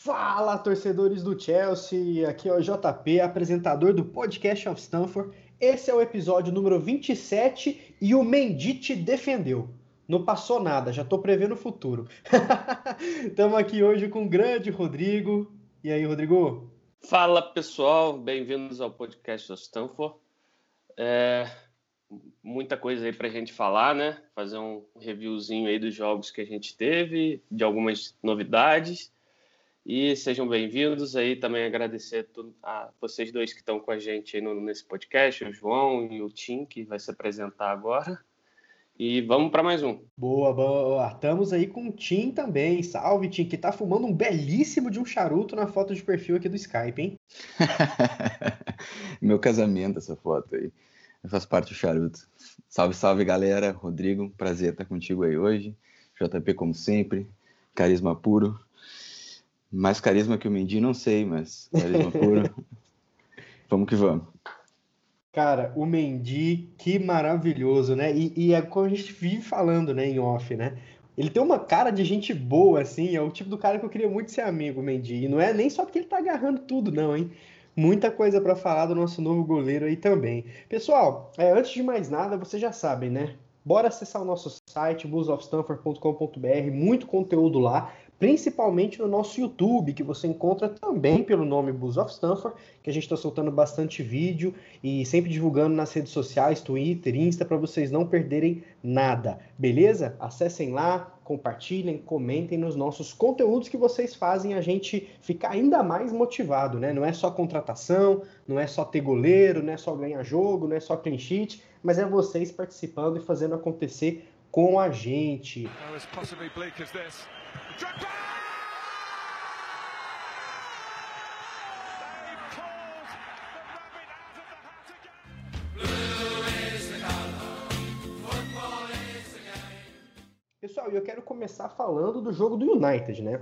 Fala, torcedores do Chelsea! Aqui é o JP, apresentador do Podcast of Stanford. Esse é o episódio número 27 e o Mendy defendeu. Não passou nada, já tô prevendo o futuro. Estamos aqui hoje com o grande Rodrigo. E aí, Rodrigo? Fala, pessoal. Bem-vindos ao Podcast of Stanford. É, muita coisa aí para a gente falar, né? Fazer um reviewzinho aí dos jogos que a gente teve, de algumas novidades. E sejam bem-vindos aí. Também agradecer a vocês dois que estão com a gente no, nesse podcast, o João e o Tim, que vai se apresentar agora. E vamos para mais um. Boa, boa. Estamos aí com o Tim também. Salve, Tim, que tá fumando um belíssimo de um charuto na foto de perfil aqui do Skype, hein? Meu casamento, essa foto aí. Faz parte do charuto. Salve, salve, galera. Rodrigo, prazer estar contigo aí hoje. JP, como sempre. Carisma puro. Mais carisma que o Mendy, não sei, mas carisma puro. vamos que vamos. Cara, o Mendy, que maravilhoso, né? E, e é como a gente vive falando, né, em off, né? Ele tem uma cara de gente boa, assim, é o tipo do cara que eu queria muito ser amigo, Mendy. E não é nem só porque ele tá agarrando tudo, não, hein? Muita coisa para falar do nosso novo goleiro aí também. Pessoal, é, antes de mais nada, vocês já sabem, né? Bora acessar o nosso site, bullsofstanford.com.br, muito conteúdo lá principalmente no nosso YouTube, que você encontra também pelo nome Blues of Stanford, que a gente está soltando bastante vídeo e sempre divulgando nas redes sociais, Twitter, Insta, para vocês não perderem nada, beleza? Acessem lá, compartilhem, comentem nos nossos conteúdos que vocês fazem a gente ficar ainda mais motivado, né? Não é só contratação, não é só ter goleiro, não é só ganhar jogo, não é só clean sheet, mas é vocês participando e fazendo acontecer com a gente. Pessoal, eu quero começar falando do jogo do United, né?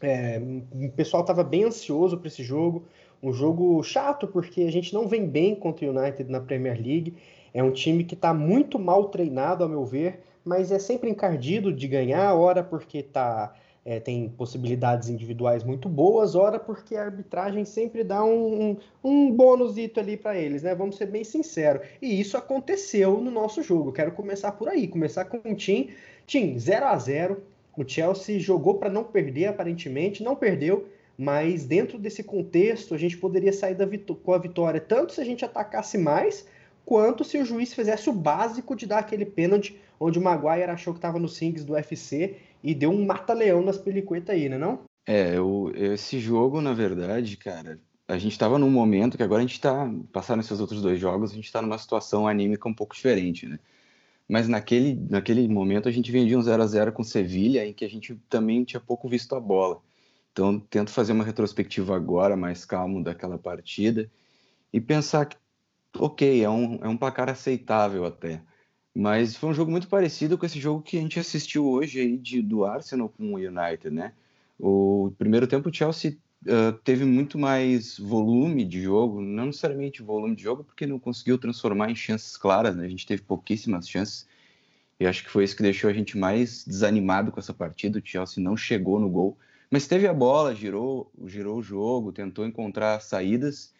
É, o pessoal estava bem ansioso para esse jogo, um jogo chato porque a gente não vem bem contra o United na Premier League. É um time que está muito mal treinado, a meu ver, mas é sempre encardido de ganhar, ora porque tá, é, tem possibilidades individuais muito boas, ora porque a arbitragem sempre dá um, um, um bônusito ali para eles, né? Vamos ser bem sinceros. E isso aconteceu no nosso jogo. Quero começar por aí, começar com o Tim. Tim, 0 a 0 O Chelsea jogou para não perder, aparentemente, não perdeu. Mas dentro desse contexto, a gente poderia sair com a vitória tanto se a gente atacasse mais, quanto se o juiz fizesse o básico de dar aquele pênalti onde o Maguire achou que estava no Sings do UFC e deu um mata-leão nas pelicuetas aí, né não? É, eu, esse jogo, na verdade, cara, a gente estava num momento que agora a gente está, passando esses outros dois jogos, a gente está numa situação anímica um pouco diferente, né? Mas naquele, naquele momento a gente vinha de um 0 a 0 com Sevilha, em que a gente também tinha pouco visto a bola. Então, tento fazer uma retrospectiva agora, mais calmo, daquela partida, e pensar que ok, é um, é um placar aceitável até. Mas foi um jogo muito parecido com esse jogo que a gente assistiu hoje aí de, do Arsenal com o United, né? O primeiro tempo o Chelsea uh, teve muito mais volume de jogo, não necessariamente volume de jogo, porque não conseguiu transformar em chances claras, né? A gente teve pouquíssimas chances. E acho que foi isso que deixou a gente mais desanimado com essa partida. O Chelsea não chegou no gol, mas teve a bola, girou, girou o jogo, tentou encontrar saídas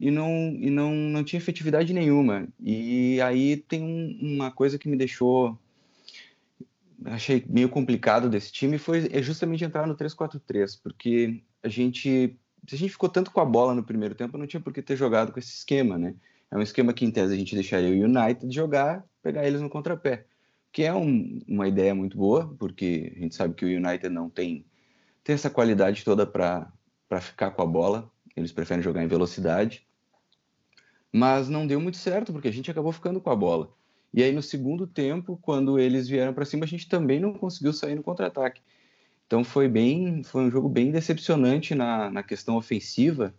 e não, e não, não tinha efetividade nenhuma. E aí tem um, uma coisa que me deixou achei meio complicado desse time foi é justamente entrar no 3-4-3, porque a gente se a gente ficou tanto com a bola no primeiro tempo, não tinha por que ter jogado com esse esquema, né? É um esquema que em tese a gente deixaria o United jogar, pegar eles no contrapé, que é um, uma ideia muito boa, porque a gente sabe que o United não tem tem essa qualidade toda para para ficar com a bola, eles preferem jogar em velocidade mas não deu muito certo, porque a gente acabou ficando com a bola. E aí, no segundo tempo, quando eles vieram para cima, a gente também não conseguiu sair no contra-ataque. Então, foi bem, foi um jogo bem decepcionante na, na questão ofensiva.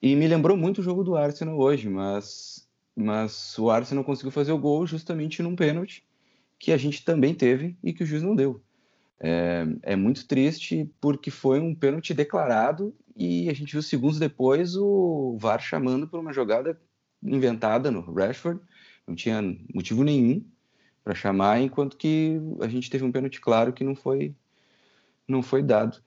E me lembrou muito o jogo do Arsenal hoje, mas, mas o Arsenal conseguiu fazer o gol justamente num pênalti que a gente também teve e que o juiz não deu. É, é, muito triste porque foi um pênalti declarado e a gente viu segundos depois o VAR chamando por uma jogada inventada no Rashford, não tinha motivo nenhum para chamar, enquanto que a gente teve um pênalti claro que não foi não foi dado.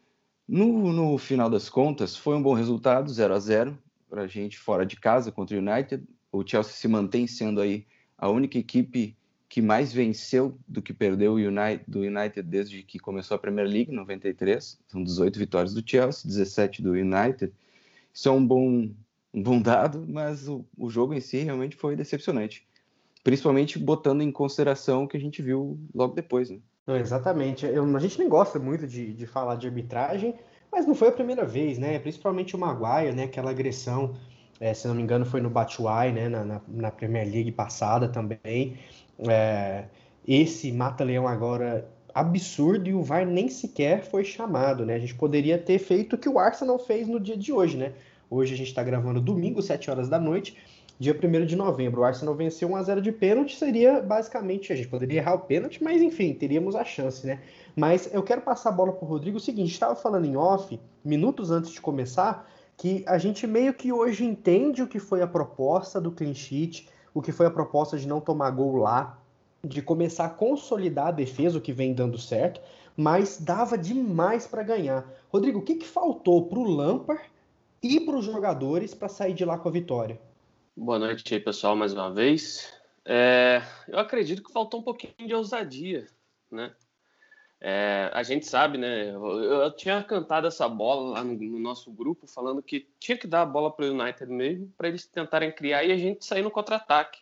No, no final das contas, foi um bom resultado, 0 a 0 para a gente fora de casa contra o United. O Chelsea se mantém sendo aí a única equipe que mais venceu do que perdeu o United, do United desde que começou a Premier League, 93. São 18 vitórias do Chelsea, 17 do United. Isso é um bom, um bom dado, mas o, o jogo em si realmente foi decepcionante. Principalmente botando em consideração o que a gente viu logo depois. Né? Não, exatamente. Eu, a gente nem gosta muito de, de falar de arbitragem, mas não foi a primeira vez, né? Principalmente o Maguire, né? Aquela agressão, é, se não me engano, foi no Batshuayi, né? Na, na, na, Premier League passada também. É, esse mata-leão agora absurdo e o VAR nem sequer foi chamado, né? A gente poderia ter feito o que o Arsenal fez no dia de hoje, né? Hoje a gente está gravando domingo, 7 horas da noite, dia 1 de novembro. O Arsenal venceu 1x0 de pênalti, seria basicamente, a gente poderia errar o pênalti, mas enfim, teríamos a chance, né? Mas eu quero passar a bola para o Rodrigo. O seguinte, estava falando em off, minutos antes de começar, que a gente meio que hoje entende o que foi a proposta do clean sheet, o que foi a proposta de não tomar gol lá, de começar a consolidar a defesa, o que vem dando certo, mas dava demais para ganhar. Rodrigo, o que, que faltou para o Lampard e para os jogadores para sair de lá com a vitória? Boa noite aí, pessoal, mais uma vez. É, eu acredito que faltou um pouquinho de ousadia, né? É, a gente sabe, né? Eu, eu, tinha cantado essa bola lá no, no, nosso grupo, falando que tinha que dar a bola para o United mesmo, para eles tentarem criar e a gente sair no contra-ataque.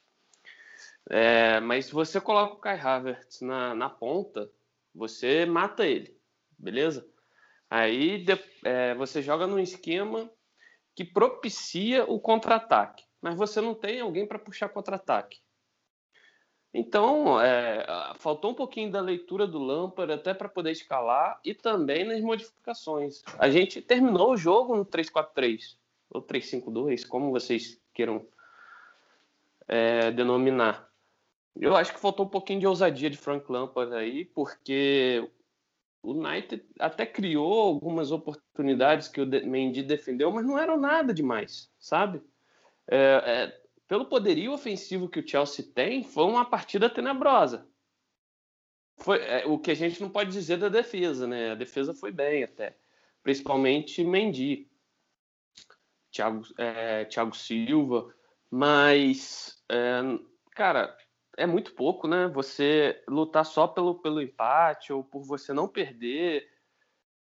É, mas você coloca o Kai Havertz na, na ponta, você mata ele, beleza? Aí de, é, você joga num esquema que propicia o contra-ataque, mas você não tem alguém para puxar contra-ataque. Então, é, faltou um pouquinho da leitura do Lampard até para poder escalar e também nas modificações. A gente terminou o jogo no 3-4-3 ou 3-5-2, como vocês queiram é, denominar. Eu acho que faltou um pouquinho de ousadia de Frank Lampard aí, porque o United até criou algumas oportunidades que o Mendy defendeu, mas não eram nada demais, sabe? É, é, pelo poderio ofensivo que o Chelsea tem, foi uma partida tenebrosa. Foi é, o que a gente não pode dizer da defesa, né? A defesa foi bem até, principalmente Mendy, Thiago, é, Thiago Silva, mas, é, cara, é muito pouco, né? Você lutar só pelo, pelo empate ou por você não perder,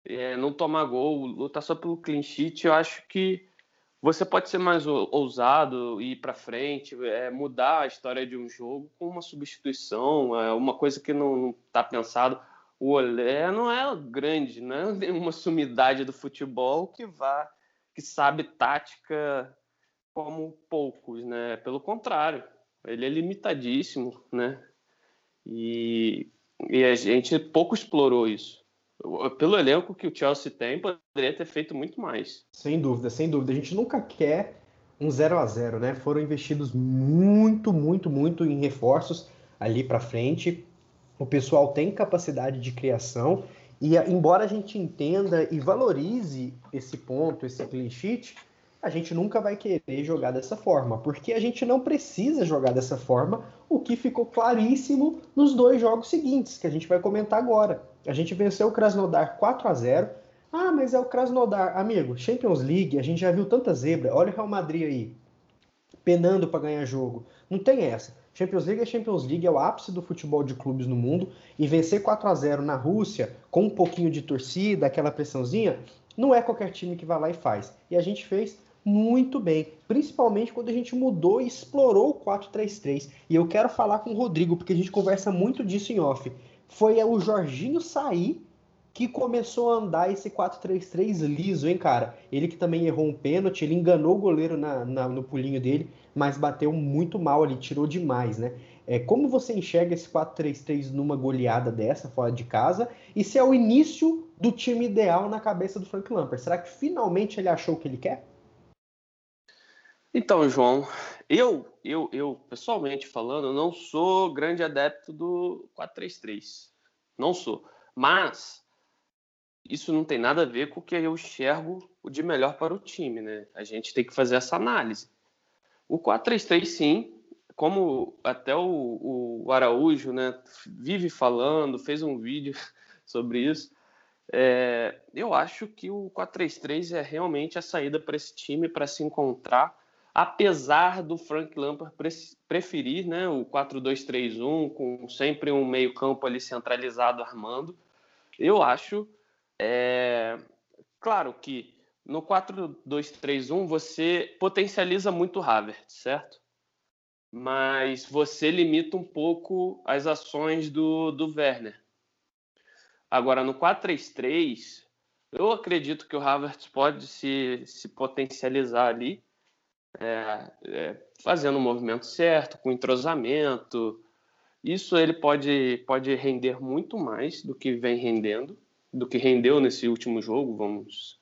é, não tomar gol, lutar só pelo clean sheet, eu acho que você pode ser mais ousado, ir para frente, é, mudar a história de um jogo com uma substituição, é, uma coisa que não está pensado. O Olé não é grande, não é uma sumidade do futebol que vá, que sabe tática como poucos, né? Pelo contrário, ele é limitadíssimo, né? E, e a gente pouco explorou isso. Pelo elenco que o Chelsea tem, poderia ter feito muito mais. Sem dúvida, sem dúvida. A gente nunca quer um 0 a 0 né? Foram investidos muito, muito, muito em reforços ali para frente. O pessoal tem capacidade de criação e embora a gente entenda e valorize esse ponto, esse clean sheet, a gente nunca vai querer jogar dessa forma, porque a gente não precisa jogar dessa forma, o que ficou claríssimo nos dois jogos seguintes, que a gente vai comentar agora. A gente venceu o Krasnodar 4 a 0 Ah, mas é o Krasnodar. Amigo, Champions League, a gente já viu tanta zebra. Olha o Real Madrid aí, penando para ganhar jogo. Não tem essa. Champions League é Champions League, é o ápice do futebol de clubes no mundo. E vencer 4 a 0 na Rússia, com um pouquinho de torcida, aquela pressãozinha, não é qualquer time que vai lá e faz. E a gente fez muito bem, principalmente quando a gente mudou e explorou o 4-3-3. E eu quero falar com o Rodrigo, porque a gente conversa muito disso em off. Foi o Jorginho sair que começou a andar esse 4-3-3 liso, hein, cara? Ele que também errou um pênalti, ele enganou o goleiro na, na, no pulinho dele, mas bateu muito mal ali, tirou demais, né? É, como você enxerga esse 4-3-3 numa goleada dessa, fora de casa? E se é o início do time ideal na cabeça do Frank Lampard? Será que finalmente ele achou o que ele quer? Então, João, eu, eu, eu pessoalmente falando, não sou grande adepto do 4-3-3. Não sou. Mas isso não tem nada a ver com o que eu enxergo de melhor para o time, né? A gente tem que fazer essa análise. O 4-3-3, sim, como até o, o Araújo né, vive falando, fez um vídeo sobre isso. É, eu acho que o 4-3-3 é realmente a saída para esse time para se encontrar, apesar do Frank Lampard preferir né, o 4-2-3-1, com sempre um meio-campo ali centralizado armando. Eu acho, é, claro que no 4-2-3-1 você potencializa muito o Havertz, certo? Mas você limita um pouco as ações do, do Werner. Agora, no 4-3-3, eu acredito que o Havertz pode se, se potencializar ali, é, é, fazendo o movimento certo, com entrosamento. Isso ele pode, pode render muito mais do que vem rendendo, do que rendeu nesse último jogo, vamos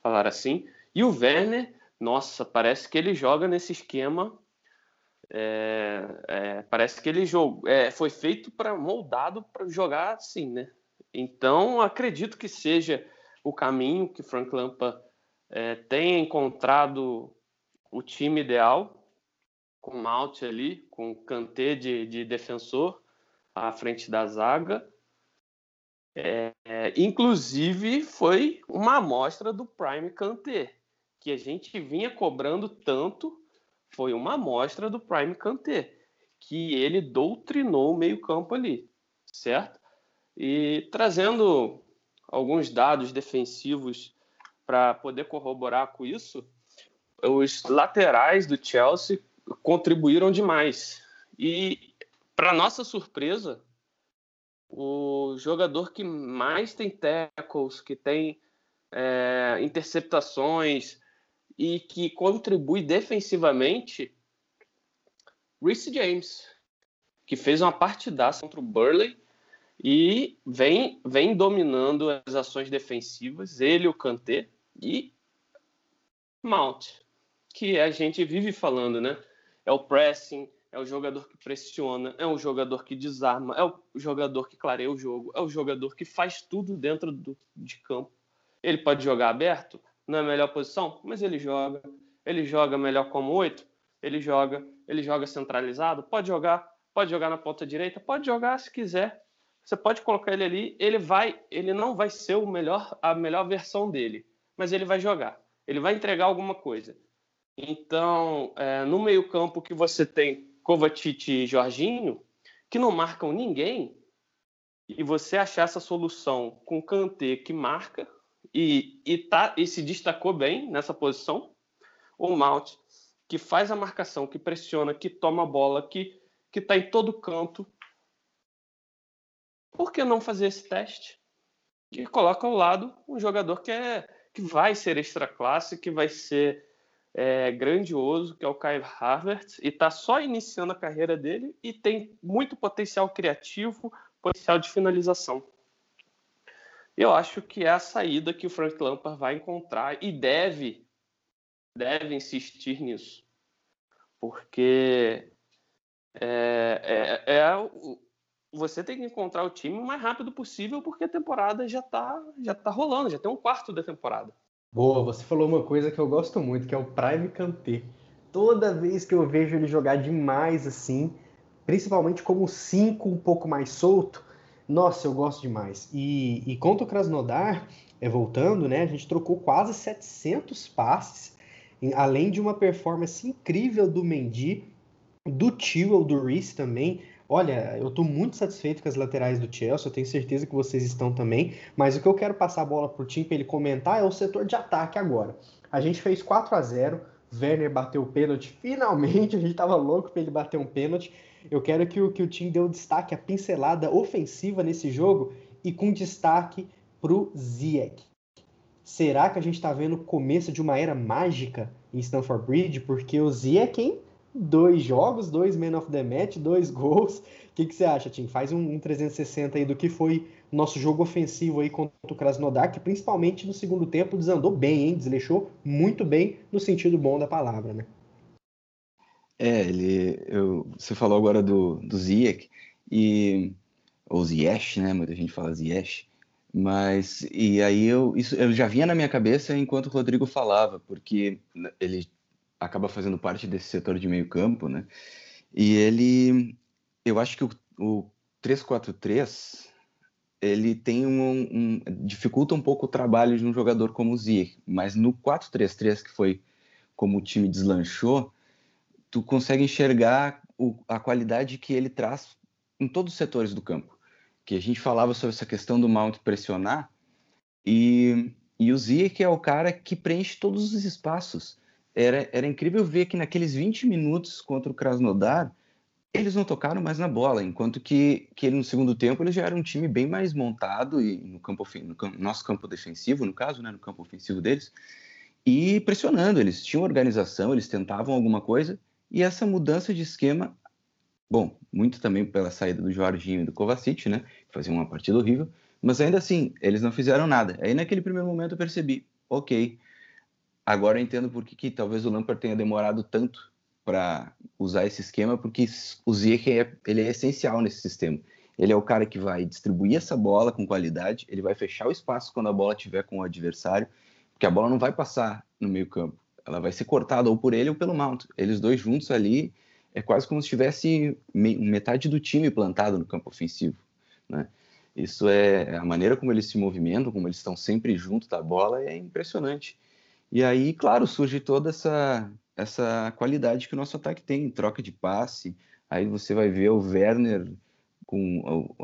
falar assim. E o Werner, nossa, parece que ele joga nesse esquema. É, é, parece que ele jogou, é, foi feito para moldado para jogar assim, né? Então acredito que seja o caminho que Frank Lampa é, tenha encontrado o time ideal com Malte ali, com Kanté de, de defensor à frente da zaga é, inclusive, foi uma amostra do Prime Kanté, que a gente vinha cobrando tanto, foi uma amostra do Prime Kanté, que ele doutrinou o meio-campo ali, certo? E trazendo alguns dados defensivos para poder corroborar com isso, os laterais do Chelsea contribuíram demais. E, para nossa surpresa, o jogador que mais tem tackles, que tem é, interceptações e que contribui defensivamente, Reece James, que fez uma partidaça contra o Burley e vem, vem dominando as ações defensivas, ele, o Kanté e Mount, que a gente vive falando, né? É o pressing, é o jogador que pressiona, é o jogador que desarma, é o jogador que clareia o jogo, é o jogador que faz tudo dentro do, de campo. Ele pode jogar aberto, não é a melhor posição, mas ele joga. Ele joga melhor como oito, ele joga. Ele joga centralizado, pode jogar, pode jogar na ponta direita, pode jogar se quiser. Você pode colocar ele ali, ele vai, ele não vai ser o melhor, a melhor versão dele, mas ele vai jogar. Ele vai entregar alguma coisa. Então, é, no meio campo que você tem Kovacic e Jorginho, que não marcam ninguém, e você achar essa solução com Kanté que marca e, e, tá, e se destacou bem nessa posição, o Malt que faz a marcação, que pressiona, que toma a bola, que que está em todo canto. Por que não fazer esse teste? E coloca ao lado um jogador que é que vai ser extra classe, que vai ser é, grandioso, que é o Kai Havertz, e está só iniciando a carreira dele e tem muito potencial criativo, potencial de finalização. Eu acho que é a saída que o Frank Lampard vai encontrar e deve, deve insistir nisso. Porque é, é, é, você tem que encontrar o time o mais rápido possível, porque a temporada já está já tá rolando, já tem um quarto da temporada. Boa, você falou uma coisa que eu gosto muito, que é o Prime Kanté. Toda vez que eu vejo ele jogar demais assim, principalmente como 5 um pouco mais solto, nossa, eu gosto demais. E, e contra o Krasnodar, é, voltando, né, a gente trocou quase 700 passes, em, além de uma performance incrível do Mendy, do Tio, do Reese também. Olha, eu estou muito satisfeito com as laterais do Chelsea, eu tenho certeza que vocês estão também, mas o que eu quero passar a bola para o time para ele comentar é o setor de ataque agora. A gente fez 4 a 0 Werner bateu o pênalti, finalmente, a gente estava louco para ele bater um pênalti. Eu quero que o, que o time dê o destaque, a pincelada ofensiva nesse jogo e com destaque para o Ziyech. Será que a gente está vendo o começo de uma era mágica em Stamford Bridge? Porque o Ziyech, hein? Dois jogos, dois Man of the Match, dois gols. O que, que você acha, Tim? Faz um, um 360 aí do que foi nosso jogo ofensivo aí contra o Krasnodar, que principalmente no segundo tempo desandou bem, hein? Desleixou muito bem no sentido bom da palavra, né? É, ele, eu, você falou agora do, do Ziyech, e, ou Ziyech, né? Muita gente fala Ziyech. Mas, e aí eu, isso, eu já vinha na minha cabeça enquanto o Rodrigo falava, porque ele acaba fazendo parte desse setor de meio campo, né? E ele, eu acho que o, o 3-4-3 ele tem um, um, dificulta um pouco o trabalho de um jogador como o Ziyech, mas no 4-3-3 que foi como o time deslanchou, tu consegue enxergar o, a qualidade que ele traz em todos os setores do campo. Que a gente falava sobre essa questão do Mount pressionar e, e o Ziyech é o cara que preenche todos os espaços. Era, era incrível ver que naqueles 20 minutos contra o Krasnodar, eles não tocaram mais na bola, enquanto que, que no segundo tempo eles já eram um time bem mais montado e no campo no campo, nosso campo defensivo, no caso, né, no campo ofensivo deles, e pressionando, eles tinham organização, eles tentavam alguma coisa, e essa mudança de esquema, bom, muito também pela saída do Jorginho e do Kovacic, né, que faziam uma partida horrível, mas ainda assim, eles não fizeram nada. Aí naquele primeiro momento eu percebi, ok, agora eu entendo por que, talvez o Lampard tenha demorado tanto para usar esse esquema, porque o Ziyech é, ele é essencial nesse sistema. Ele é o cara que vai distribuir essa bola com qualidade, ele vai fechar o espaço quando a bola estiver com o adversário, porque a bola não vai passar no meio campo, ela vai ser cortada ou por ele ou pelo Mount. Eles dois juntos ali é quase como se tivesse metade do time plantado no campo ofensivo, né? Isso é a maneira como eles se movimentam, como eles estão sempre junto da bola, é impressionante. E aí, claro, surge toda essa essa qualidade que o nosso ataque tem, troca de passe. Aí você vai ver o Werner com,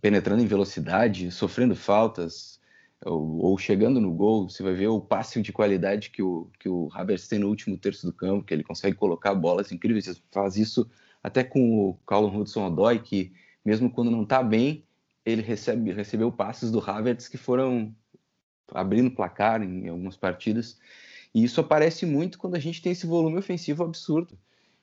penetrando em velocidade, sofrendo faltas, ou, ou, chegando no gol. Você vai ver o passe de qualidade que o, que o Havertz tem no último terço do campo, que ele consegue colocar bolas incríveis. Você faz isso até com o Callum Hudson-Odoi, que mesmo quando não está bem, ele recebe, recebeu passes do Havertz que foram abrindo placar em algumas partidas. E isso aparece muito quando a gente tem esse volume ofensivo absurdo.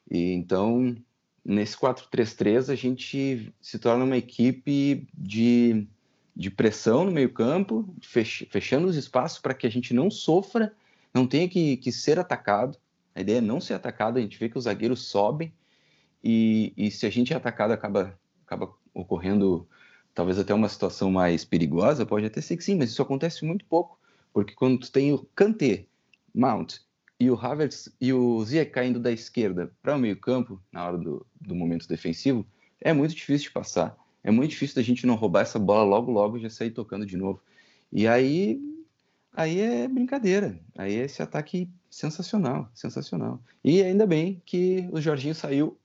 E então, nesse 4-3-3, a gente se torna uma equipe de, de pressão no meio-campo, fech, fechando os espaços para que a gente não sofra, não tenha que, que ser atacado. A ideia é não ser atacado, a gente vê que os zagueiros sobem, e, e se a gente é atacado, acaba, acaba ocorrendo talvez até uma situação mais perigosa, pode até ser que sim, mas isso acontece muito pouco, porque quando tu tem o Kanté, Mount e o Havertz e o Ziyech caindo da esquerda para o meio campo, na hora do, do momento defensivo, é muito difícil de passar. É muito difícil da gente não roubar essa bola logo, logo e já sair tocando de novo. E aí, aí é brincadeira. Aí é esse ataque sensacional, sensacional. E ainda bem que o Jorginho saiu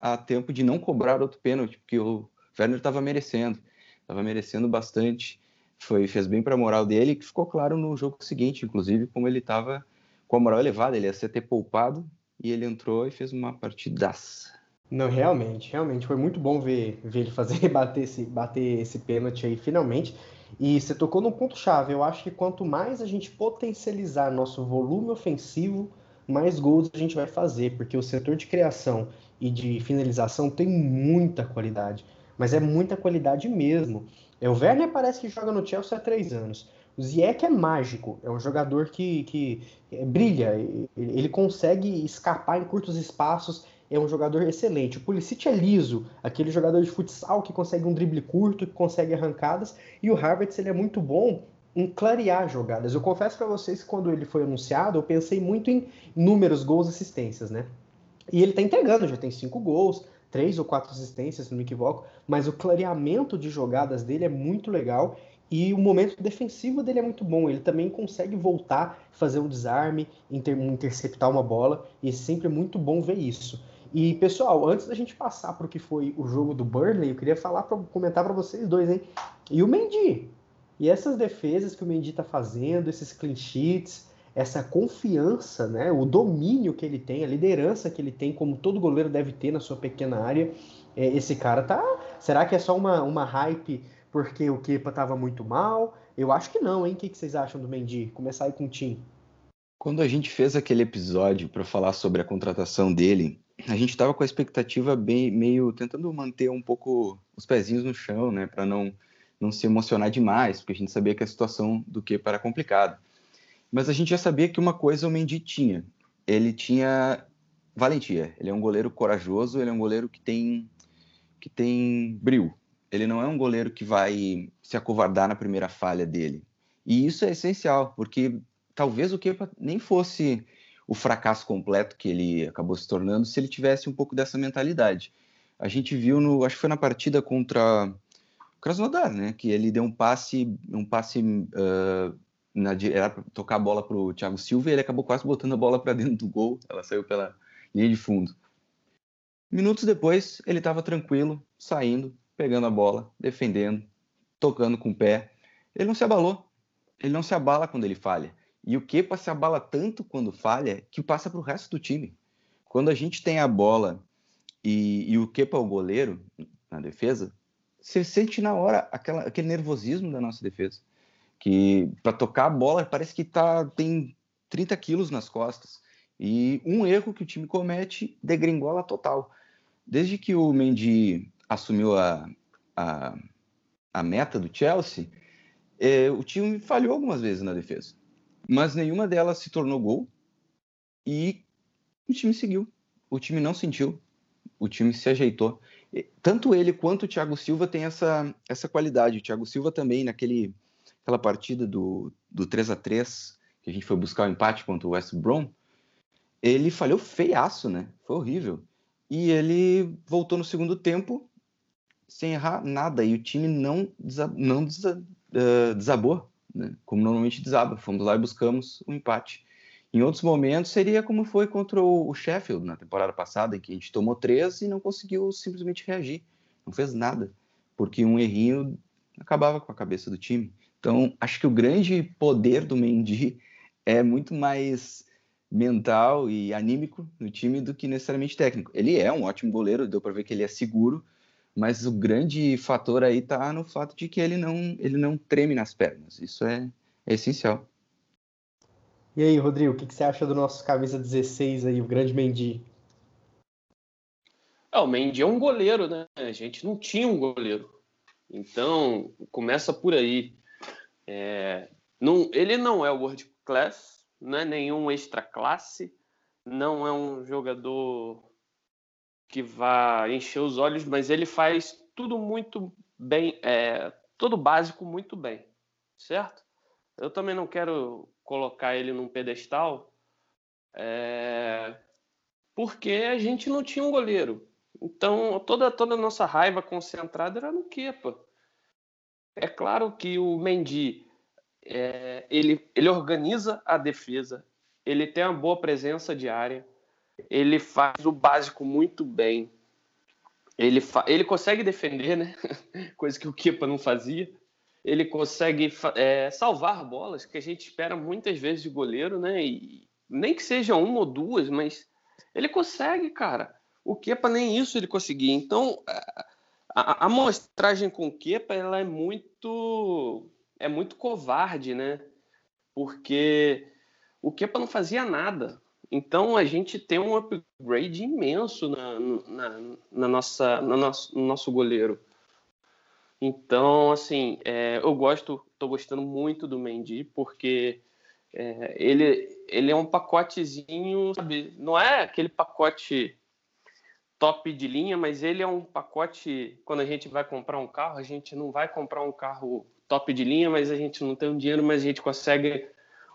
a tempo de não cobrar outro pênalti, porque o Werner estava merecendo, estava merecendo bastante foi fez bem para a moral dele, que ficou claro no jogo seguinte, inclusive, como ele estava com a moral elevada, ele ia ser ter poupado e ele entrou e fez uma partidaça. Não, realmente, realmente foi muito bom ver, ver ele fazer bater esse, bater esse pênalti aí finalmente. E você tocou num ponto chave. Eu acho que quanto mais a gente potencializar nosso volume ofensivo, mais gols a gente vai fazer, porque o setor de criação e de finalização tem muita qualidade, mas é muita qualidade mesmo. É, o Werner parece que joga no Chelsea há três anos. O Ziyech é mágico, é um jogador que, que é, brilha, ele consegue escapar em curtos espaços, é um jogador excelente. O Pulisic é liso, aquele jogador de futsal que consegue um drible curto, que consegue arrancadas, e o Havertz ele é muito bom em clarear jogadas. Eu confesso para vocês que quando ele foi anunciado, eu pensei muito em números, gols, assistências, né? E ele tá entregando, já tem cinco gols, três ou quatro assistências, se não me equivoco, mas o clareamento de jogadas dele é muito legal e o momento defensivo dele é muito bom. Ele também consegue voltar, fazer um desarme, inter interceptar uma bola, e é sempre muito bom ver isso. E pessoal, antes da gente passar para o que foi o jogo do Burnley, eu queria falar para comentar para vocês dois, hein? E o Mendy? E essas defesas que o Mendy está fazendo, esses clean sheets, essa confiança, né, o domínio que ele tem, a liderança que ele tem, como todo goleiro deve ter na sua pequena área. É, esse cara tá. Será que é só uma, uma hype porque o Kepa tava muito mal? Eu acho que não, hein? O que, que vocês acham do Mendy? Começar aí com o Tim. Quando a gente fez aquele episódio para falar sobre a contratação dele, a gente estava com a expectativa bem meio tentando manter um pouco os pezinhos no chão, né, para não não se emocionar demais, porque a gente sabia que a situação do Kepa era complicada. Mas a gente já sabia que uma coisa o Mendy tinha. Ele tinha valentia. Ele é um goleiro corajoso, ele é um goleiro que tem que tem brilho. Ele não é um goleiro que vai se acovardar na primeira falha dele. E isso é essencial, porque talvez o Kepa nem fosse o fracasso completo que ele acabou se tornando se ele tivesse um pouco dessa mentalidade. A gente viu no, acho que foi na partida contra o Krasnodar, né? Que ele deu um passe, um passe uh, na, era tocar a bola para o Thiago Silva e ele acabou quase botando a bola para dentro do gol. Ela saiu pela linha de fundo. Minutos depois, ele estava tranquilo, saindo, pegando a bola, defendendo, tocando com o pé. Ele não se abalou. Ele não se abala quando ele falha. E o Kepa se abala tanto quando falha que passa para o resto do time. Quando a gente tem a bola e, e o Kepa é o goleiro na defesa, você sente na hora aquela, aquele nervosismo da nossa defesa. Que para tocar a bola parece que tá, tem 30 quilos nas costas. E um erro que o time comete degringola total. Desde que o Mendy assumiu a, a, a meta do Chelsea, é, o time falhou algumas vezes na defesa. Mas nenhuma delas se tornou gol e o time seguiu. O time não sentiu. O time se ajeitou. Tanto ele quanto o Thiago Silva tem essa, essa qualidade. O Thiago Silva também, naquele, aquela partida do, do 3 a 3 que a gente foi buscar o empate contra o West Brom, ele falhou feiaço, né? Foi horrível. E ele voltou no segundo tempo sem errar nada. E o time não, não desa uh, desabou, né? como normalmente desaba. Fomos lá e buscamos o um empate. Em outros momentos seria como foi contra o Sheffield na temporada passada, em que a gente tomou três e não conseguiu simplesmente reagir. Não fez nada, porque um errinho acabava com a cabeça do time. Então, acho que o grande poder do Mendy é muito mais mental e anímico no time do que necessariamente técnico. Ele é um ótimo goleiro, deu para ver que ele é seguro, mas o grande fator aí está no fato de que ele não, ele não treme nas pernas. Isso é, é essencial. E aí, Rodrigo, o que, que, você acha do nosso camisa 16 aí, o grande Mendy? É, o Mendy é um goleiro, né? A gente não tinha um goleiro. Então, começa por aí. É, não, ele não é world class, não é nenhum extra classe, não é um jogador que vá encher os olhos, mas ele faz tudo muito bem, é, todo básico muito bem, certo? Eu também não quero colocar ele num pedestal, é, porque a gente não tinha um goleiro. Então toda toda a nossa raiva concentrada era no Kepa. É claro que o Mendy é, ele, ele organiza a defesa, ele tem uma boa presença de área, ele faz o básico muito bem, ele, ele consegue defender, né? coisa que o Kepa não fazia. Ele consegue é, salvar bolas, que a gente espera muitas vezes de goleiro, né? E nem que seja uma ou duas, mas ele consegue, cara. O Kepa nem isso ele conseguia. Então, a, a, amostragem com Kepa ela é muito é muito covarde, né? Porque o Kepa não fazia nada. Então a gente tem um upgrade imenso na, na, na nossa, na nosso, no nosso goleiro. Então, assim, é, eu gosto, estou gostando muito do Mendy, porque é, ele, ele é um pacotezinho, sabe? Não é aquele pacote top de linha, mas ele é um pacote. Quando a gente vai comprar um carro, a gente não vai comprar um carro top de linha, mas a gente não tem um dinheiro, mas a gente consegue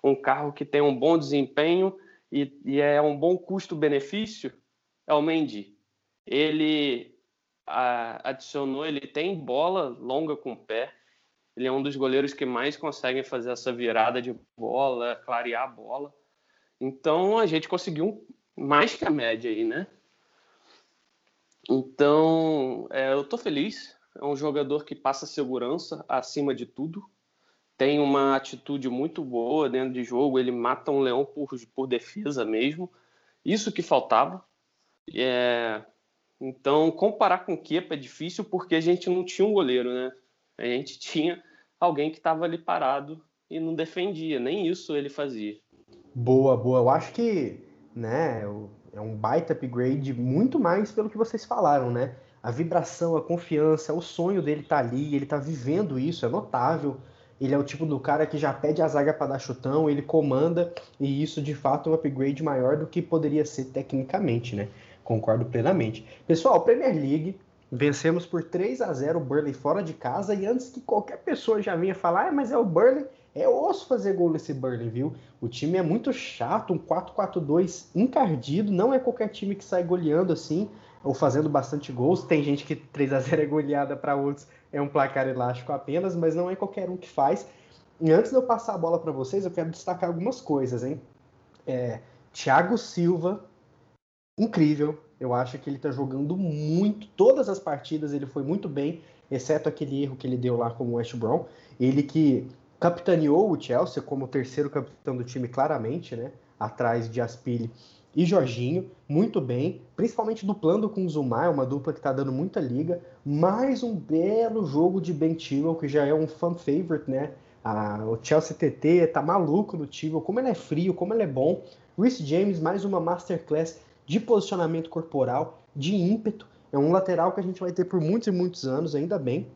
um carro que tem um bom desempenho e, e é um bom custo-benefício, é o Mendy. Ele a, adicionou, ele tem bola longa com o pé, ele é um dos goleiros que mais conseguem fazer essa virada de bola, clarear a bola. Então a gente conseguiu mais que a média aí, né? Então é, eu tô feliz é um jogador que passa segurança acima de tudo. Tem uma atitude muito boa dentro de jogo. Ele mata um leão por, por defesa mesmo. Isso que faltava. É... Então, comparar com o Kepa é difícil porque a gente não tinha um goleiro, né? A gente tinha alguém que estava ali parado e não defendia. Nem isso ele fazia. Boa, boa. Eu acho que né, é um baita upgrade muito mais pelo que vocês falaram, né? a vibração, a confiança, o sonho dele tá ali, ele tá vivendo isso, é notável. Ele é o tipo do cara que já pede a zaga para dar chutão, ele comanda, e isso de fato é um upgrade maior do que poderia ser tecnicamente, né? Concordo plenamente. Pessoal, Premier League, vencemos por 3 a 0 o Burley fora de casa, e antes que qualquer pessoa já vinha falar, ah, mas é o Burley, é osso fazer gol nesse Burley, viu? O time é muito chato, um 4-4-2 encardido, não é qualquer time que sai goleando assim ou fazendo bastante gols. Tem gente que 3 a 0 é goleada para outros, é um placar elástico apenas, mas não é qualquer um que faz. E antes de eu passar a bola para vocês, eu quero destacar algumas coisas, hein? É, Thiago Silva, incrível. Eu acho que ele está jogando muito. Todas as partidas ele foi muito bem, exceto aquele erro que ele deu lá com o West Brom. Ele que capitaneou o Chelsea como terceiro capitão do time, claramente, né? Atrás de Aspili e Jorginho, muito bem, principalmente duplando com o Zuma, é uma dupla que está dando muita liga. Mais um belo jogo de Ben Chilwell, que já é um fan favorite, né? Ah, o Chelsea TT tá maluco no Chilwell, como ele é frio, como ele é bom. Rhys James, mais uma masterclass de posicionamento corporal, de ímpeto. É um lateral que a gente vai ter por muitos e muitos anos, ainda bem.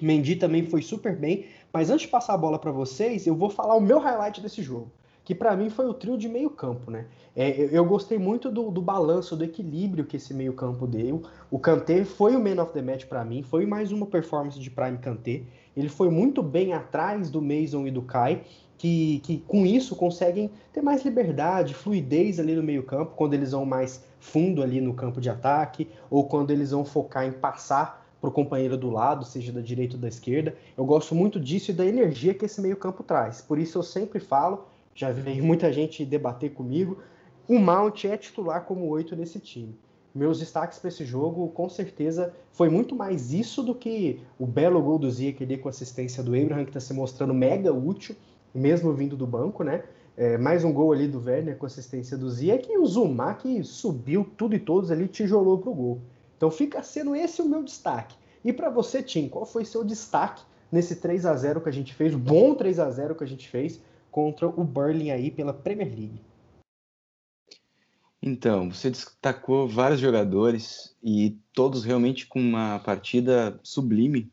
Mendy também foi super bem. Mas antes de passar a bola para vocês, eu vou falar o meu highlight desse jogo que para mim foi o trio de meio campo, né? É, eu gostei muito do, do, balanço, do equilíbrio que esse meio campo deu. O Kanté foi o man of the match para mim, foi mais uma performance de Prime Kanté. Ele foi muito bem atrás do Mason e do Kai, que, que com isso conseguem ter mais liberdade, fluidez ali no meio campo, quando eles vão mais fundo ali no campo de ataque, ou quando eles vão focar em passar para o companheiro do lado, seja da direita ou da esquerda. Eu gosto muito disso e da energia que esse meio campo traz. Por isso eu sempre falo já veio muita gente debater comigo. O Mount é titular como oito nesse time. Meus destaques para esse jogo, com certeza, foi muito mais isso do que o belo gol do Zia que deu com assistência do Abraham, que está se mostrando mega útil, mesmo vindo do banco, né? É, mais um gol ali do Werner com assistência do Zia, que o Zuma que subiu tudo e todos ali, tijolou pro gol. Então fica sendo esse o meu destaque. E para você, Tim, qual foi seu destaque nesse 3 a 0 que a gente fez, o bom 3 a 0 que a gente fez? contra o Burnley aí pela Premier League. Então, você destacou vários jogadores e todos realmente com uma partida sublime,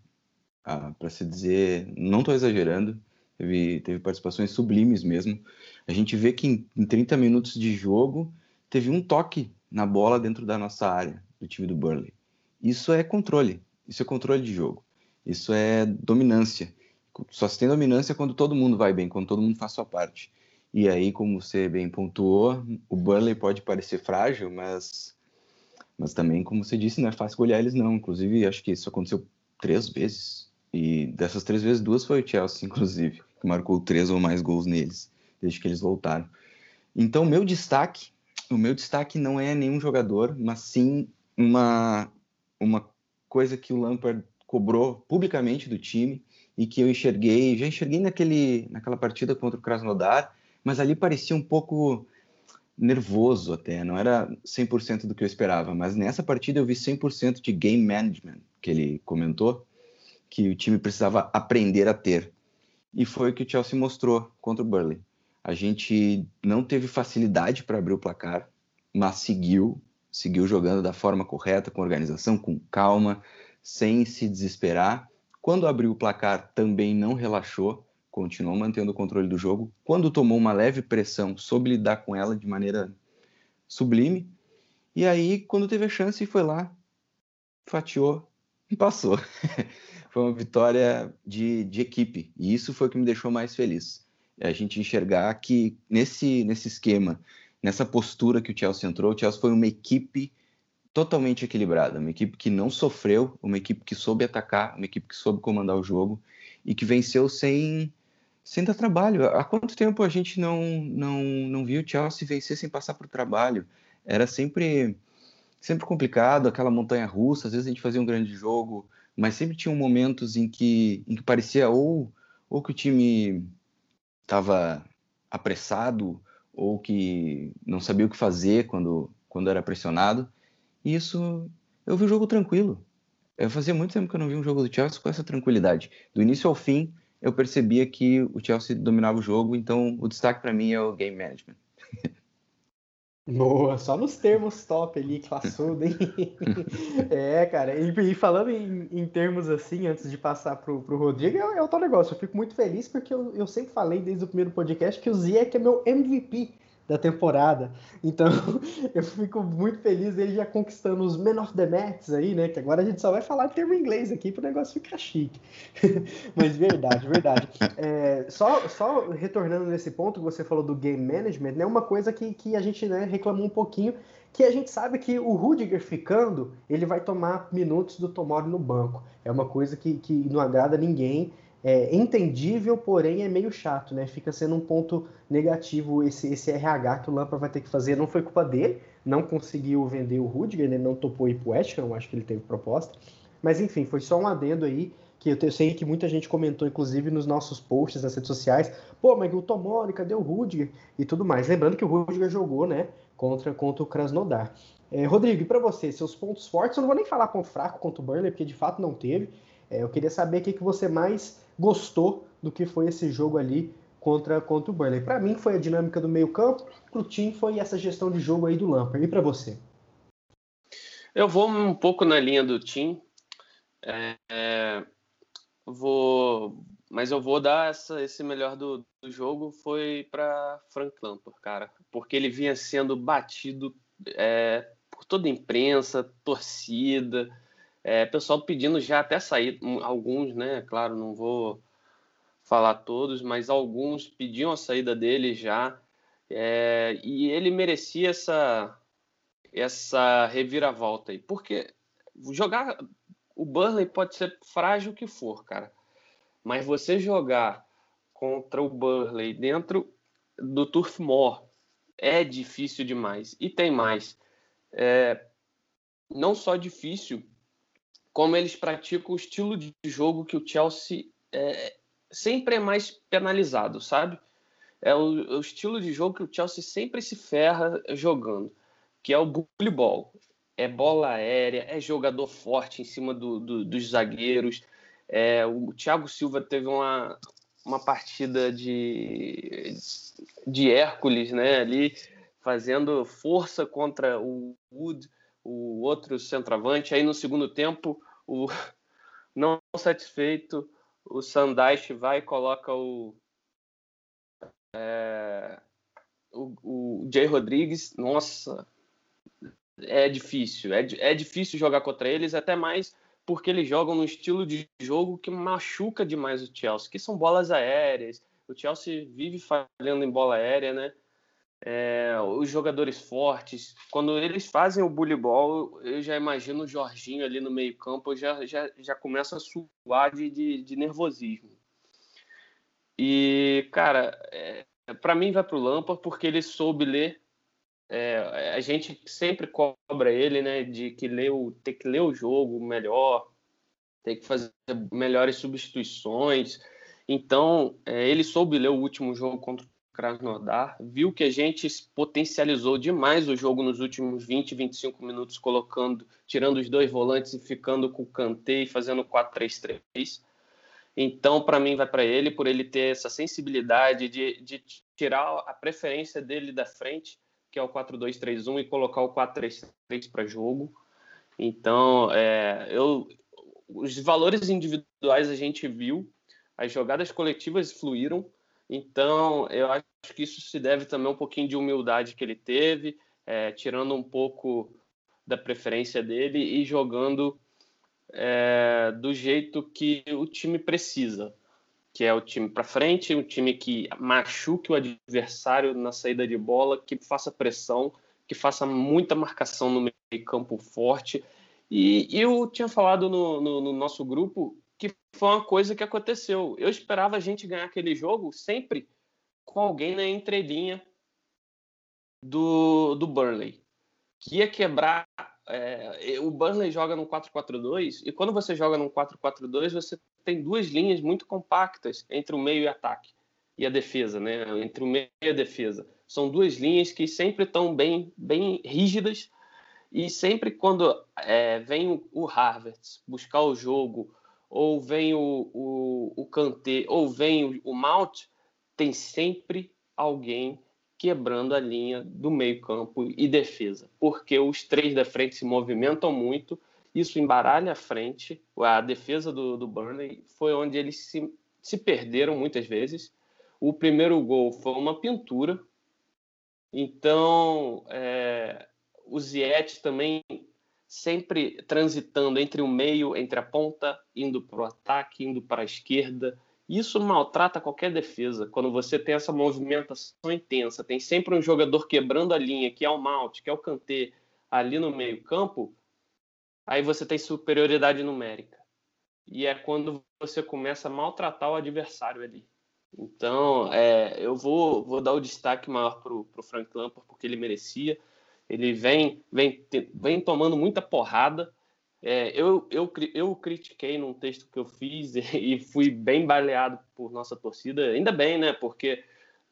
ah, para se dizer, não estou exagerando, teve, teve participações sublimes mesmo. A gente vê que em, em 30 minutos de jogo teve um toque na bola dentro da nossa área, do time do Burnley. Isso é controle, isso é controle de jogo, isso é dominância só se tem dominância quando todo mundo vai bem, quando todo mundo faz sua parte. E aí, como você bem pontuou, o Burnley pode parecer frágil, mas, mas também, como você disse, não é fácil golear eles não. Inclusive, acho que isso aconteceu três vezes. E dessas três vezes, duas foi o Chelsea, inclusive, que marcou três ou mais gols neles, desde que eles voltaram. Então, meu destaque, o meu destaque não é nenhum jogador, mas sim uma, uma coisa que o Lampard cobrou publicamente do time, e que eu enxerguei, já enxerguei naquele, naquela partida contra o Krasnodar, mas ali parecia um pouco nervoso até, não era 100% do que eu esperava, mas nessa partida eu vi 100% de game management, que ele comentou, que o time precisava aprender a ter. E foi o que o Chelsea mostrou contra o Burley. A gente não teve facilidade para abrir o placar, mas seguiu, seguiu jogando da forma correta, com organização, com calma, sem se desesperar quando abriu o placar, também não relaxou, continuou mantendo o controle do jogo. Quando tomou uma leve pressão, soube lidar com ela de maneira sublime. E aí, quando teve a chance, foi lá, fatiou e passou. foi uma vitória de, de equipe. E isso foi o que me deixou mais feliz. É a gente enxergar que nesse, nesse esquema, nessa postura que o Chelsea entrou, o Chelsea foi uma equipe totalmente equilibrada, uma equipe que não sofreu, uma equipe que soube atacar, uma equipe que soube comandar o jogo e que venceu sem sem dar trabalho. Há quanto tempo a gente não não não viu o Chelsea vencer sem passar por trabalho? Era sempre sempre complicado, aquela montanha russa, às vezes a gente fazia um grande jogo, mas sempre tinham momentos em que em que parecia ou ou que o time estava apressado ou que não sabia o que fazer quando quando era pressionado. E isso, eu vi o jogo tranquilo. Eu fazia muito tempo que eu não vi um jogo do Chelsea com essa tranquilidade. Do início ao fim, eu percebia que o Chelsea dominava o jogo, então o destaque para mim é o game management. Boa, só nos termos top ali, classudo, hein? é, cara, e, e falando em, em, termos assim, antes de passar pro, pro Rodrigo, é, é o tal negócio. Eu fico muito feliz porque eu, eu sempre falei desde o primeiro podcast que o Ziyech é meu MVP da temporada. Então, eu fico muito feliz ele já conquistando os Men of the aí, né? Que agora a gente só vai falar termo inglês aqui para o negócio ficar chique. Mas verdade, verdade. É, só, só retornando nesse ponto que você falou do game management, né? Uma coisa que, que a gente né, reclamou um pouquinho, que a gente sabe que o Rudiger ficando, ele vai tomar minutos do Tomori no banco. É uma coisa que, que não agrada ninguém é entendível, porém é meio chato, né? Fica sendo um ponto negativo esse, esse RH que o Lampard vai ter que fazer. Não foi culpa dele, não conseguiu vender o Rudiger, ele não topou ir pro West Ham, acho que ele teve proposta. Mas enfim, foi só um adendo aí, que eu sei que muita gente comentou, inclusive nos nossos posts nas redes sociais, pô, mas o Tomori, cadê o Rudiger? E tudo mais. Lembrando que o Rudiger jogou, né, contra, contra o Krasnodar. É, Rodrigo, e para você, seus pontos fortes, eu não vou nem falar ponto fraco contra o Burnley, porque de fato não teve. É, eu queria saber o que, que você mais gostou do que foi esse jogo ali contra, contra o Burnley. Para mim foi a dinâmica do meio campo, o time foi essa gestão de jogo aí do Lampard. E para você? Eu vou um pouco na linha do Tim. É, é, vou, mas eu vou dar essa, esse melhor do, do jogo foi para Frank Lampard, cara, porque ele vinha sendo batido é, por toda a imprensa, torcida, é, pessoal pedindo já até sair, alguns, né? Claro, não vou falar todos, mas alguns pediam a saída dele já. É, e ele merecia essa, essa reviravolta aí. Porque jogar. O Burnley pode ser frágil que for, cara. Mas você jogar contra o Burnley dentro do Turf Moor é difícil demais. E tem mais. É, não só difícil, como eles praticam o estilo de jogo que o Chelsea é, sempre é mais penalizado, sabe? É o, o, estilo de jogo que o Chelsea sempre se ferra jogando, que é o bully ball. É bola aérea, é jogador forte em cima do, do, dos zagueiros. É, o Thiago Silva teve uma, uma partida de, de Hércules, né? Ali fazendo força contra o Wood o outro centroavante. Aí no segundo tempo, o não satisfeito, o Sandaish vai e coloca o, é, o, o Jay Rodrigues. Nossa, é difícil. É, é difícil jogar contra eles, até mais porque eles jogam no estilo de jogo que machuca demais o Chelsea, que são bolas aéreas. O Chelsea vive falhando em bola aérea, né? É, os jogadores fortes. Quando eles fazem o bully ball, eu já imagino o Jorginho ali no meio campo, já, já, já começa a suar de, de, de nervosismo. E, cara, é, para mim vai para o Lampard porque ele soube ler. É, a gente sempre cobra ele, né, de que ler o, ter que ler o jogo melhor, ter que fazer melhores substituições. Então, é, ele soube ler o último jogo contra Krasnodar, viu que a gente potencializou demais o jogo nos últimos 20, 25 minutos, colocando, tirando os dois volantes e ficando com o Kanté e fazendo 4-3-3. Então, para mim, vai para ele, por ele ter essa sensibilidade de, de tirar a preferência dele da frente, que é o 4-2-3-1, e colocar o 4-3-3 para jogo. Então, é, eu, os valores individuais a gente viu, as jogadas coletivas fluíram, então, eu acho que isso se deve também um pouquinho de humildade que ele teve, é, tirando um pouco da preferência dele e jogando é, do jeito que o time precisa, que é o time para frente, um time que machuque o adversário na saída de bola, que faça pressão, que faça muita marcação no meio campo forte. E, eu tinha falado no, no, no nosso grupo que foi uma coisa que aconteceu. Eu esperava a gente ganhar aquele jogo sempre com alguém na entrelinha do, do Burnley, que ia quebrar. É, o Burnley joga no 4-4-2 e quando você joga no 4-4-2 você tem duas linhas muito compactas entre o meio e ataque e a defesa, né? Entre o meio e a defesa. São duas linhas que sempre estão bem, bem rígidas e sempre quando é, vem o, o Harvard buscar o jogo ou vem o, o, o Kanté, ou vem o, o Mount, tem sempre alguém quebrando a linha do meio-campo e defesa, porque os três da frente se movimentam muito, isso embaralha a frente, a defesa do, do Burnley foi onde eles se, se perderam muitas vezes. O primeiro gol foi uma pintura, Então, é, o Ziet também sempre transitando entre o meio, entre a ponta, indo para o ataque, indo para a esquerda. Isso maltrata qualquer defesa. Quando você tem essa movimentação intensa, tem sempre um jogador quebrando a linha, que é o Malte, que é o Kanté, ali no meio campo, aí você tem superioridade numérica. E é quando você começa a maltratar o adversário ali. Então, é, eu vou, vou dar o destaque maior para o Frank Lampard, porque ele merecia. Ele vem, vem, vem tomando muita porrada. É, eu, eu, eu critiquei num texto que eu fiz e fui bem baleado por nossa torcida. Ainda bem, né? Porque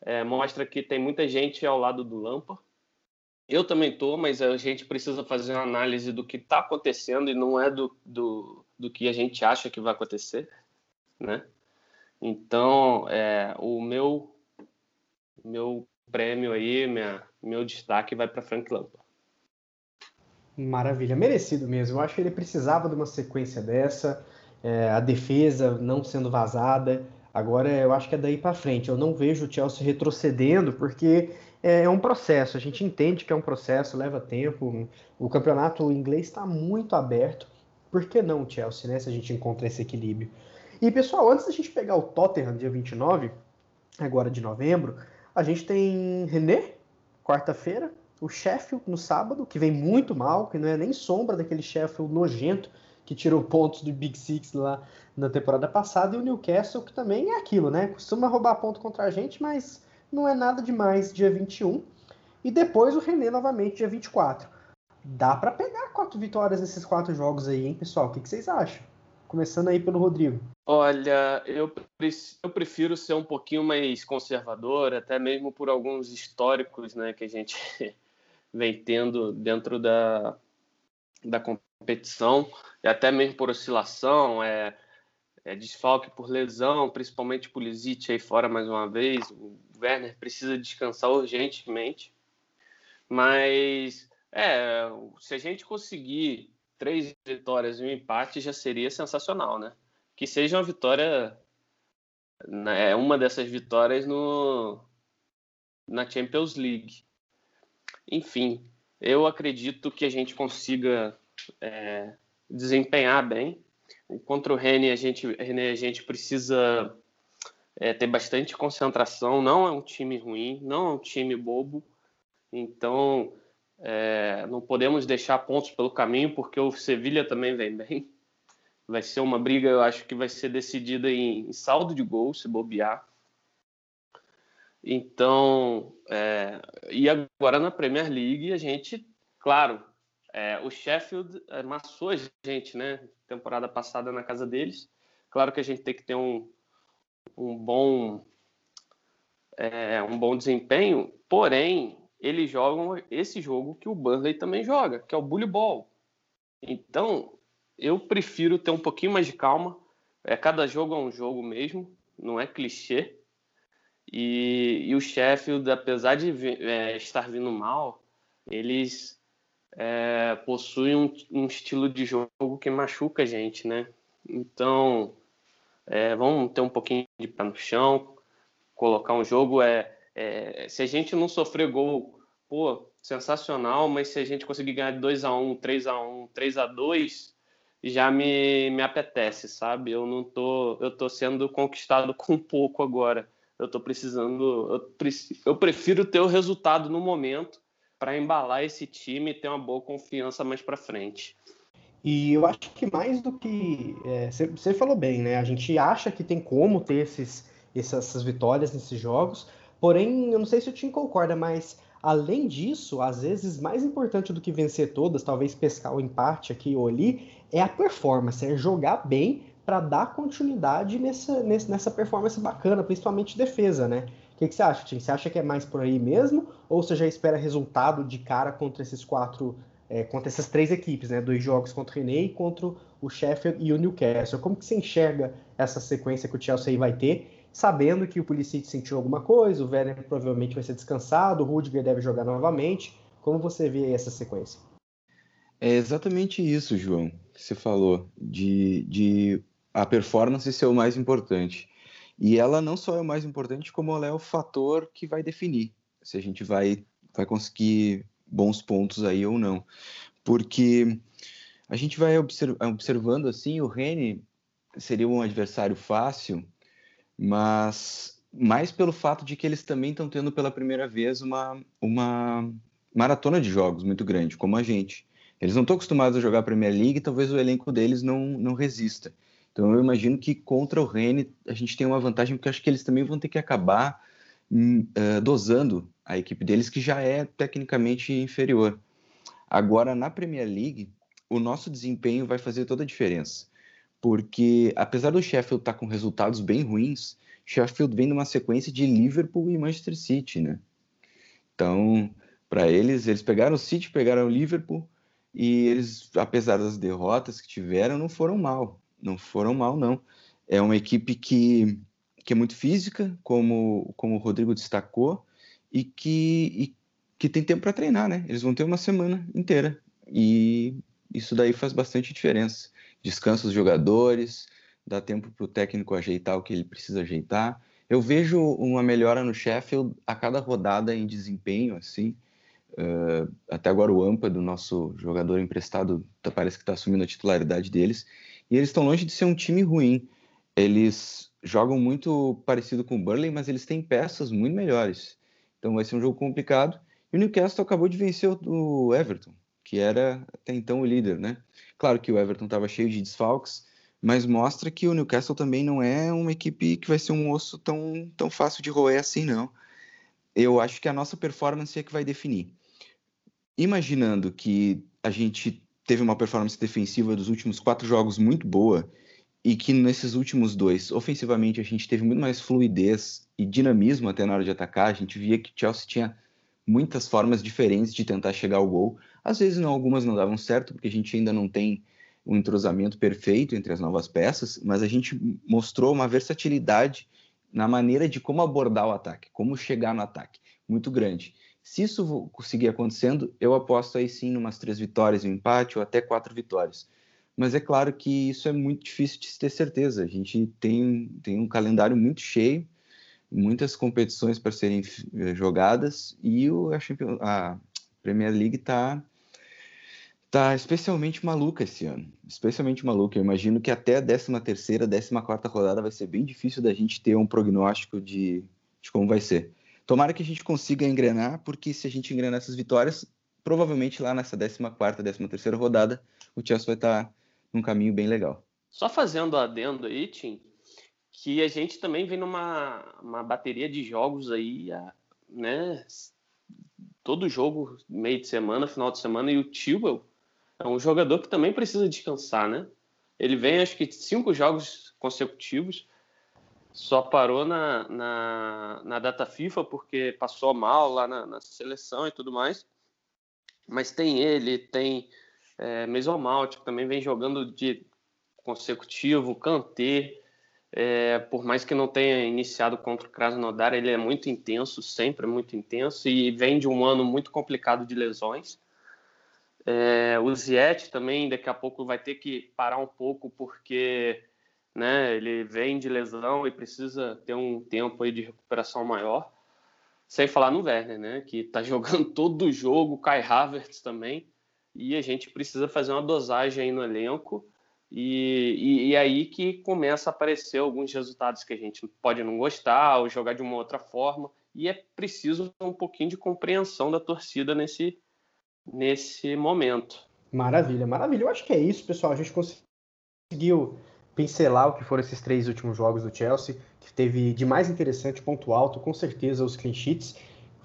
é, mostra que tem muita gente ao lado do Lampard. Eu também tô, mas a gente precisa fazer uma análise do que está acontecendo e não é do, do, do que a gente acha que vai acontecer, né? Então, é, o meu meu prêmio aí, minha, meu destaque vai para Frank Lampard. Maravilha, merecido mesmo. Eu acho que ele precisava de uma sequência dessa, é, a defesa não sendo vazada. Agora eu acho que é daí para frente. Eu não vejo o Chelsea retrocedendo, porque é, é um processo. A gente entende que é um processo, leva tempo. O campeonato inglês está muito aberto. Por que não o Chelsea, né? Se a gente encontra esse equilíbrio. E pessoal, antes da gente pegar o Tottenham dia 29, agora de novembro, a gente tem René, quarta-feira, o Sheffield no sábado, que vem muito mal, que não é nem sombra daquele Sheffield nojento que tirou pontos do Big Six lá na temporada passada, e o Newcastle, que também é aquilo, né? Costuma roubar ponto contra a gente, mas não é nada demais dia 21. E depois o René novamente dia 24. Dá para pegar quatro vitórias nesses quatro jogos aí, hein, pessoal? O que, que vocês acham? Começando aí pelo Rodrigo. Olha, eu, eu prefiro ser um pouquinho mais conservador, até mesmo por alguns históricos né, que a gente vem tendo dentro da, da competição, e até mesmo por oscilação, é, é desfalque por lesão, principalmente por Pulisic aí fora mais uma vez. O Werner precisa descansar urgentemente. Mas, é, se a gente conseguir três vitórias e um empate, já seria sensacional, né? Que seja uma vitória, né, uma dessas vitórias no, na Champions League. Enfim, eu acredito que a gente consiga é, desempenhar bem. Contra o Rene, a gente, a gente precisa é, ter bastante concentração. Não é um time ruim, não é um time bobo. Então, é, não podemos deixar pontos pelo caminho, porque o Sevilha também vem bem. Vai ser uma briga, eu acho que vai ser decidida em, saldo de gols, se bobear. Então, é, e agora na Premier League, a gente, claro, é, o Sheffield amassou a gente, né? Temporada passada na casa deles. Claro que a gente tem que ter um, um bom é, um bom desempenho, porém eles jogam esse jogo que o Burnley também joga, que é o bully ball. Então eu prefiro ter um pouquinho mais de calma. É, cada jogo é um jogo mesmo, não é clichê. E, e o Sheffield, apesar de é, estar vindo mal, eles é, possui um, um, estilo de jogo que machuca a gente, né? Então, é, vamos ter um pouquinho de pé no chão, colocar um jogo. É, é, se a gente não sofrer gol, pô, sensacional, mas se a gente conseguir ganhar de 2 a 1 3 a 1 3 a 2 já me, me apetece, sabe? Eu não tô, eu tô sendo conquistado com pouco agora. Eu tô precisando, eu, eu prefiro ter o resultado no momento para embalar esse time e ter uma boa confiança mais para frente. E eu acho que mais do que. Você é, falou bem, né? A gente acha que tem como ter esses, essas vitórias nesses jogos, porém, eu não sei se o time concorda, mas além disso, às vezes mais importante do que vencer todas, talvez pescar o empate aqui ou ali, é a performance, é jogar bem para dar continuidade nessa, nessa performance bacana, principalmente defesa, né? que, que você acha, Tim? Você acha que é mais por aí mesmo? Ou você já espera resultado de cara contra esses quatro, é, contra essas três equipes, né? Dois jogos contra o René e contra o Sheffield e o Newcastle. Como que você enxerga essa sequência que o Chelsea vai ter, sabendo que o Pulisic sentiu alguma coisa, o Werner provavelmente vai ser descansado, o Rudiger deve jogar novamente. Como você vê essa sequência? É exatamente isso, João, que você falou, de, de a performance ser o mais importante. E ela não só é o mais importante, como ela é o fator que vai definir se a gente vai vai conseguir bons pontos aí ou não. Porque a gente vai observando assim, o Rene seria um adversário fácil, mas mais pelo fato de que eles também estão tendo pela primeira vez uma, uma maratona de jogos muito grande, como a gente. Eles não estão acostumados a jogar a Premier League e talvez o elenco deles não, não resista. Então eu imagino que contra o Rennes a gente tem uma vantagem, porque acho que eles também vão ter que acabar uh, dosando a equipe deles, que já é tecnicamente inferior. Agora, na Premier League, o nosso desempenho vai fazer toda a diferença. Porque, apesar do Sheffield estar tá com resultados bem ruins, Sheffield vem numa sequência de Liverpool e Manchester City, né? Então, para eles, eles pegaram o City, pegaram o Liverpool, e eles, apesar das derrotas que tiveram, não foram mal não foram mal, não. É uma equipe que, que é muito física, como, como o Rodrigo destacou, e que, e, que tem tempo para treinar, né? Eles vão ter uma semana inteira. E isso daí faz bastante diferença. Descansa os jogadores, dá tempo para o técnico ajeitar o que ele precisa ajeitar. Eu vejo uma melhora no Sheffield a cada rodada em desempenho, assim. Uh, até agora o Ampa, do nosso jogador emprestado, tá, parece que está assumindo a titularidade deles. E eles estão longe de ser um time ruim. Eles jogam muito parecido com o Burley, mas eles têm peças muito melhores. Então vai ser um jogo complicado. E o Newcastle acabou de vencer o Everton, que era até então o líder, né? Claro que o Everton estava cheio de desfalques, mas mostra que o Newcastle também não é uma equipe que vai ser um osso tão, tão fácil de roer assim, não. Eu acho que a nossa performance é que vai definir. Imaginando que a gente teve uma performance defensiva dos últimos quatro jogos muito boa e que nesses últimos dois, ofensivamente, a gente teve muito mais fluidez e dinamismo até na hora de atacar. A gente via que Chelsea tinha muitas formas diferentes de tentar chegar ao gol. Às vezes, não, algumas não davam certo, porque a gente ainda não tem um entrosamento perfeito entre as novas peças, mas a gente mostrou uma versatilidade na maneira de como abordar o ataque, como chegar no ataque, muito grande. Se isso conseguir acontecendo, eu aposto aí sim umas três vitórias, um empate ou até quatro vitórias. Mas é claro que isso é muito difícil de se ter certeza. A gente tem, tem um calendário muito cheio, muitas competições para serem eh, jogadas e o, a, a Premier League está tá especialmente maluca esse ano. Especialmente maluca. Eu imagino que até a 13 terceira, 14 quarta rodada vai ser bem difícil da gente ter um prognóstico de, de como vai ser. Tomara que a gente consiga engrenar, porque se a gente engrenar essas vitórias, provavelmente lá nessa 14ª, 13ª rodada, o Chelsea vai estar num caminho bem legal. Só fazendo adendo aí, Tim, que a gente também vem numa uma bateria de jogos aí, né? Todo jogo, meio de semana, final de semana, e o Tibel é um jogador que também precisa descansar, né? Ele vem, acho que, cinco jogos consecutivos, só parou na, na, na, data FIFA porque passou mal lá na, na, seleção e tudo mais. Mas tem ele, tem é, Mesomalt, que também vem jogando de consecutivo, Kanté, é, por mais que não tenha iniciado contra o Krasnodar, ele é muito intenso, sempre muito intenso, e vem de um ano muito complicado de lesões. É, o Ziet também daqui a pouco vai ter que parar um pouco porque né? Ele vem de lesão e precisa ter um tempo aí de recuperação maior. Sem falar no Werner, né? Que tá jogando todo o jogo, Kai Havertz também. E a gente precisa fazer uma dosagem aí no elenco. E, e, e, aí que começa a aparecer alguns resultados que a gente pode não gostar ou jogar de uma outra forma. E é preciso um pouquinho de compreensão da torcida nesse, nesse momento. Maravilha, maravilha. Eu acho que é isso, pessoal. A gente conseguiu pincelar o que foram esses três últimos jogos do Chelsea, que teve de mais interessante, ponto alto, com certeza os clean sheets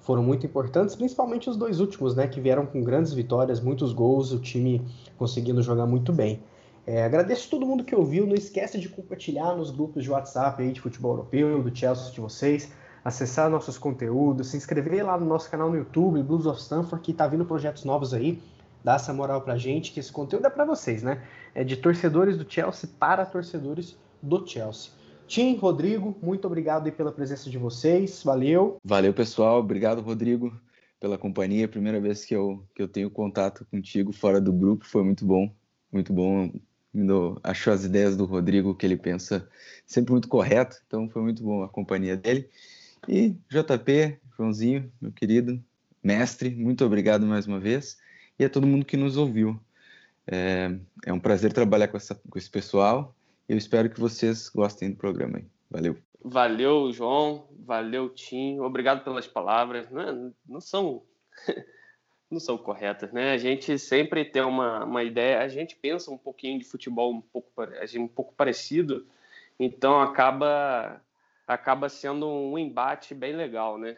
foram muito importantes, principalmente os dois últimos, né, que vieram com grandes vitórias, muitos gols, o time conseguindo jogar muito bem. É, agradeço todo mundo que ouviu, não esquece de compartilhar nos grupos de WhatsApp aí de futebol europeu, do Chelsea de vocês, acessar nossos conteúdos, se inscrever lá no nosso canal no YouTube, Blues of Stanford, que tá vindo projetos novos aí, dá essa moral pra gente, que esse conteúdo é para vocês, né? É de torcedores do Chelsea para torcedores do Chelsea. Tim, Rodrigo, muito obrigado pela presença de vocês, valeu. Valeu, pessoal, obrigado, Rodrigo, pela companhia. Primeira vez que eu, que eu tenho contato contigo fora do grupo, foi muito bom, muito bom. Achou as ideias do Rodrigo, que ele pensa sempre muito correto, então foi muito bom a companhia dele. E JP, Joãozinho, meu querido, mestre, muito obrigado mais uma vez. E a todo mundo que nos ouviu. É, é um prazer trabalhar com, essa, com esse pessoal. Eu espero que vocês gostem do programa. Aí. Valeu. Valeu, João. Valeu, Tim. Obrigado pelas palavras. Não, é, não são não são corretas, né? A gente sempre tem uma, uma ideia, a gente pensa um pouquinho de futebol um pouco, um pouco parecido, então acaba acaba sendo um embate bem legal, né?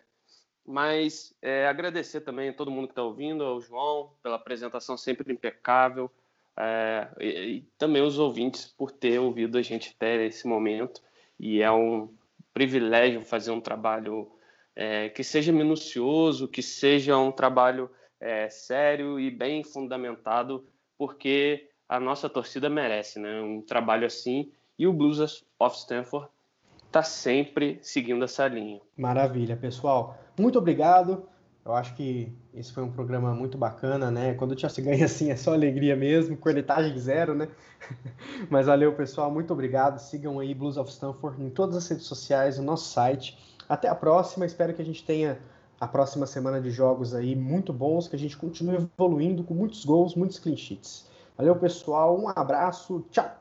Mas é, agradecer também a todo mundo que está ouvindo, ao João pela apresentação sempre impecável, é, e, e, também os ouvintes por ter ouvido a gente até esse momento. E é um privilégio fazer um trabalho é, que seja minucioso, que seja um trabalho é, sério e bem fundamentado, porque a nossa torcida merece né? um trabalho assim. E o Blues of Stanford está sempre seguindo essa linha. Maravilha, pessoal. Muito obrigado. Eu acho que esse foi um programa muito bacana, né? Quando o Chelsea ganha assim é só alegria mesmo, cornetagem zero, né? Mas valeu, pessoal. Muito obrigado. Sigam aí Blues of Stanford em todas as redes sociais, no nosso site. Até a próxima. Espero que a gente tenha a próxima semana de jogos aí muito bons, que a gente continue evoluindo com muitos gols, muitos clean sheets. Valeu, pessoal. Um abraço. Tchau.